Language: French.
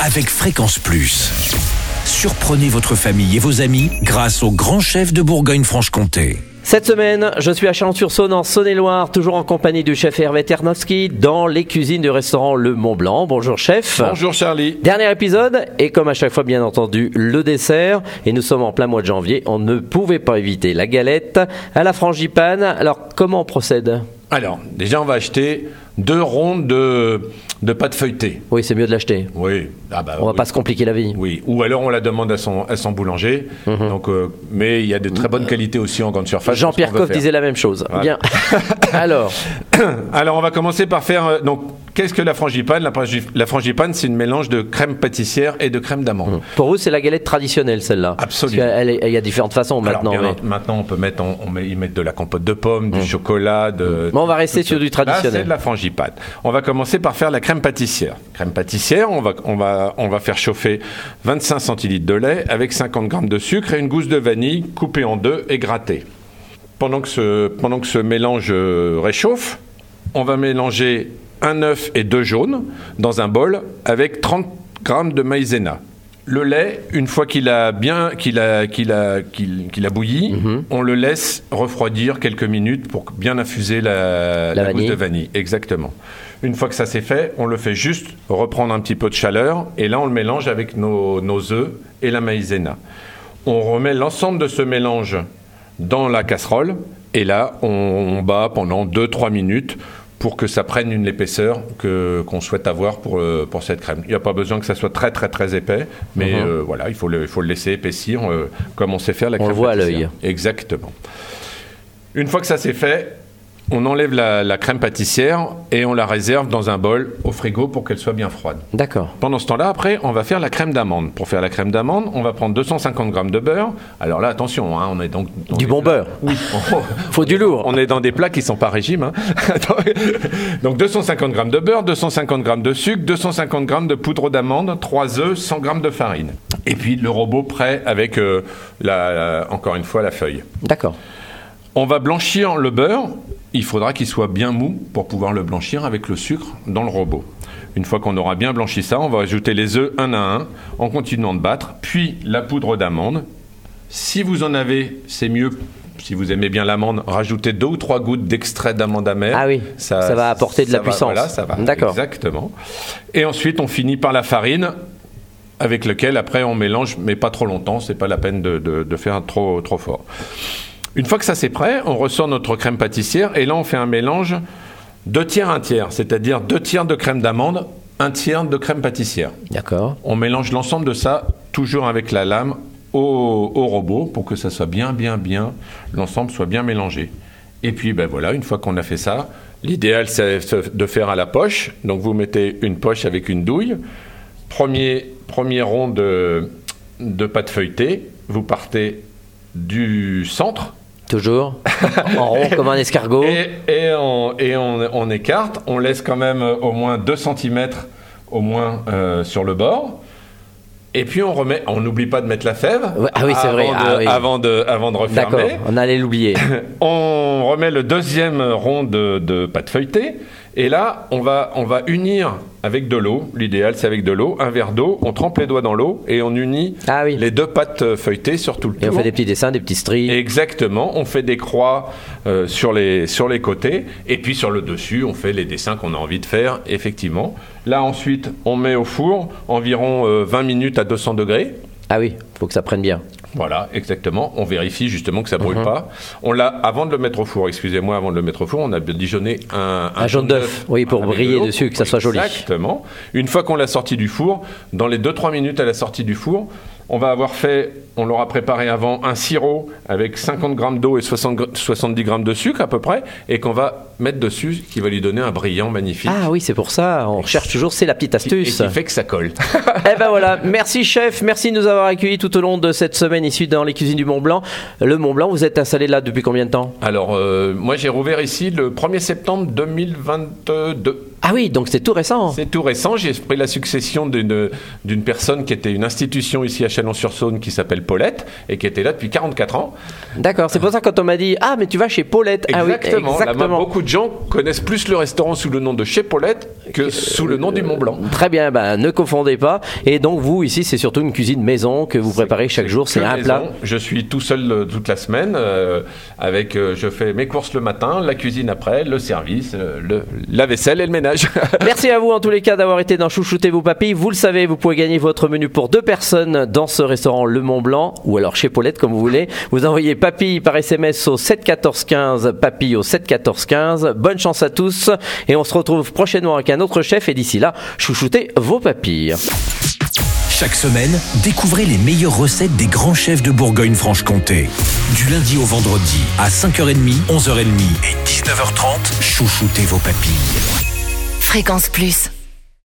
avec Fréquence Plus. Surprenez votre famille et vos amis grâce au grand chef de Bourgogne-Franche-Comté. Cette semaine, je suis à Chalon-sur-Saône en Saône-et-Loire, toujours en compagnie du chef Hervé Ternowski dans les cuisines du restaurant Le Mont Blanc. Bonjour chef. Bonjour Charlie. Dernier épisode et comme à chaque fois bien entendu le dessert et nous sommes en plein mois de janvier, on ne pouvait pas éviter la galette à la frangipane. Alors comment on procède? Alors, déjà on va acheter deux rondes de, de pâte feuilletée. Oui, c'est mieux de l'acheter. Oui. Ah bah, On va oui. pas se compliquer la vie. Oui, ou alors on la demande à son, à son boulanger. Mhm. Donc, euh, mais il y a de très bonnes qualités aussi en grande surface. Jean-Pierre Coff disait la même chose. Voilà. Bien. Alors. Alors on va commencer par faire. euh, donc, qu'est-ce que la frangipane? La, frangi- la frangipane, c'est une mélange de crème pâtissière et de crème d'amande. pour vous, c'est la galette traditionnelle celle-là? Absolument. Il y a différentes façons Alors, maintenant. mais- maintenant, on peut mettre, on met, y mettre de la compote de pommes, du chocolat. De, Bon, on va rester sur ça. du traditionnel. Là, c'est de la frangipane. On va commencer par faire la crème pâtissière. Crème pâtissière, on va, on va, on va faire chauffer 25 centilitres de lait avec 50 grammes de sucre et une gousse de vanille coupée en deux et grattée. Pendant que ce, pendant que ce mélange euh, réchauffe, on va mélanger un œuf et deux jaunes dans un bol avec 30 grammes de maïzena. Le lait, une fois qu'il a bien qu'il a, qu'il a, qu'il, qu'il a bouilli, Mhm. on le laisse refroidir quelques minutes pour bien infuser la, La la gousse de vanille. Exactement. Une fois que ça c'est fait, on le fait juste reprendre un petit peu de chaleur et là on le mélange avec nos, nos œufs et la maïzena. On remet l'ensemble de ce mélange dans la casserole et là on, on bat pendant 2-3 minutes pour que ça prenne une épaisseur que, qu'on souhaite avoir pour, euh, pour cette crème. Il n'y a pas besoin que ça soit très très très épais, mais Mhm. euh, voilà, il faut le, il faut le laisser épaissir euh, comme on sait faire la On crème le voit à l'œil. Exactement. Une fois que ça c'est fait, on enlève la, la crème pâtissière et on la réserve dans un bol au frigo pour qu'elle soit bien froide. D'accord. Pendant ce temps-là, après, on va faire la crème d'amande. Pour faire la crème d'amande, on va prendre 250 grammes de beurre. Alors là, attention, hein, on est donc dans Du bon plats- beurre. Oui. Faut du lourd. On est dans des plats qui sont pas régime. hein. donc 250 grammes de beurre, 250 grammes de sucre, 250 grammes de poudre d'amande, 3 œufs, 100 grammes de farine. Et puis le robot prêt avec, euh, la, encore une fois, la feuille. D'accord. On va blanchir le beurre. Il faudra qu'il soit bien mou pour pouvoir le blanchir avec le sucre dans le robot. Une fois qu'on aura bien blanchi ça, on va ajouter les œufs un à un en continuant de battre, puis la poudre d'amande. Si vous en avez, c'est mieux. Si vous aimez bien l'amande, rajoutez deux ou trois gouttes d'extrait d'amande amère. Ah oui, ça va apporter de la va- puissance. Voilà, ça va. D'accord. Exactement. Et ensuite, on finit par la farine avec lequel après on mélange, mais pas trop longtemps. C'est pas la peine de, de- de faire trop trop fort. Une fois que ça c'est prêt, on ressort notre crème pâtissière et là on fait un mélange deux tiers un tiers, c'est-à-dire deux tiers de crème d'amande, un tiers de crème pâtissière. D'accord. On mélange l'ensemble de ça toujours avec la lame au, au robot pour que ça soit bien bien bien, l'ensemble soit bien mélangé. Et puis ben voilà, une fois qu'on a fait ça, l'idéal c'est de faire à la poche. Donc vous mettez une poche avec une douille. Premier, premier rond de, de pâte feuilletée, vous partez du centre Toujours en rond comme un escargot. et, et on, et on- on écarte, on laisse quand même euh, au moins 2 cm au moins euh, sur le bord. Et puis on remet, on n'oublie pas de mettre la fève Ouais, ah oui, c'est vrai, avant, ah oui. avant de avant de D'accord. refermer. On allait l'oublier. On remet le deuxième rond de, de pâte feuilletée et là on va on va unir avec de l'eau. L'idéal c'est avec de l'eau, un verre d'eau. On trempe les doigts dans l'eau et on unit Ah oui. les deux pâtes feuilletées sur tout le Et on tour. fait des petits dessins, des petits stries. Exactement, on fait des croix euh, sur, les, sur les côtés et puis sur le dessus, on fait les dessins qu'on a envie de faire, effectivement. Là ensuite, on met au four environ euh, 20 minutes à 200 degrés. Ah oui, faut que ça prenne bien. Voilà, exactement. On vérifie justement que ça Mhm. brûle pas. On l'a avant de le mettre au four. Excusez-moi, avant de le mettre au four, on a dijonné un, Un jaune d'œuf, oui, pour briller de dessus, que ça soit joli. Exactement. Une fois qu'on l'a sorti du four, dans les 2-3 minutes à la sortie du four, on va avoir fait, on l'aura préparé avant un sirop avec 50 grammes d'eau et 60 gr- 70 grammes de sucre à peu près, et qu'on va mettre dessus, qui va lui donner un brillant magnifique. Ah oui, c'est pour ça. On cherche toujours, c'est la petite et astuce. qui fait que ça colle. Eh ben voilà, merci chef, merci de nous avoir accueillis tout au long de cette semaine ici dans les cuisines du Mont Blanc. Le Mont Blanc, vous êtes installé là depuis combien de temps? Alors, euh, moi j'ai rouvert ici le 1er septembre 2022. Ah oui, donc c'est tout récent. C'est tout récent. J'ai pris la succession d'une personne qui était une institution ici à Chalon-sur-Saône qui s'appelle Paulette et qui était là depuis 44 ans. D'accord, c'est pour ça quand on m'a dit ah mais tu vas chez Paulette. Ah oui, Exactement. Beaucoup de gens connaissent plus le restaurant sous le nom de chez Paulette que sous le nom du Mont Blanc. Très bien, ben, ne confondez pas. Et donc vous ici, c'est surtout une cuisine maison que vous préparez chaque jour. C'est un maison. plat. Je suis tout seul euh, toute la semaine. euh, avec, euh, je fais mes courses le matin, la cuisine après, le service, euh, le, la vaisselle et le ménage. Merci à vous en tous les cas d'avoir été dans Chouchouter vos papilles. Vous le savez, vous pouvez gagner votre menu pour deux personnes dans ce restaurant Le Mont Blanc ou alors chez Paulette comme vous voulez. Vous envoyez papilles par SMS au 7 14 15, papilles au 7 14 15. Bonne chance à tous et on se retrouve prochainement avec un autre chef et d'ici là, chouchoutez vos papilles. Chaque semaine, découvrez les meilleures recettes des grands chefs de Bourgogne-Franche-Comté. Du lundi au vendredi, à 5h30, 11h30 et 19h30, chouchoutez vos papilles. Fréquence Plus.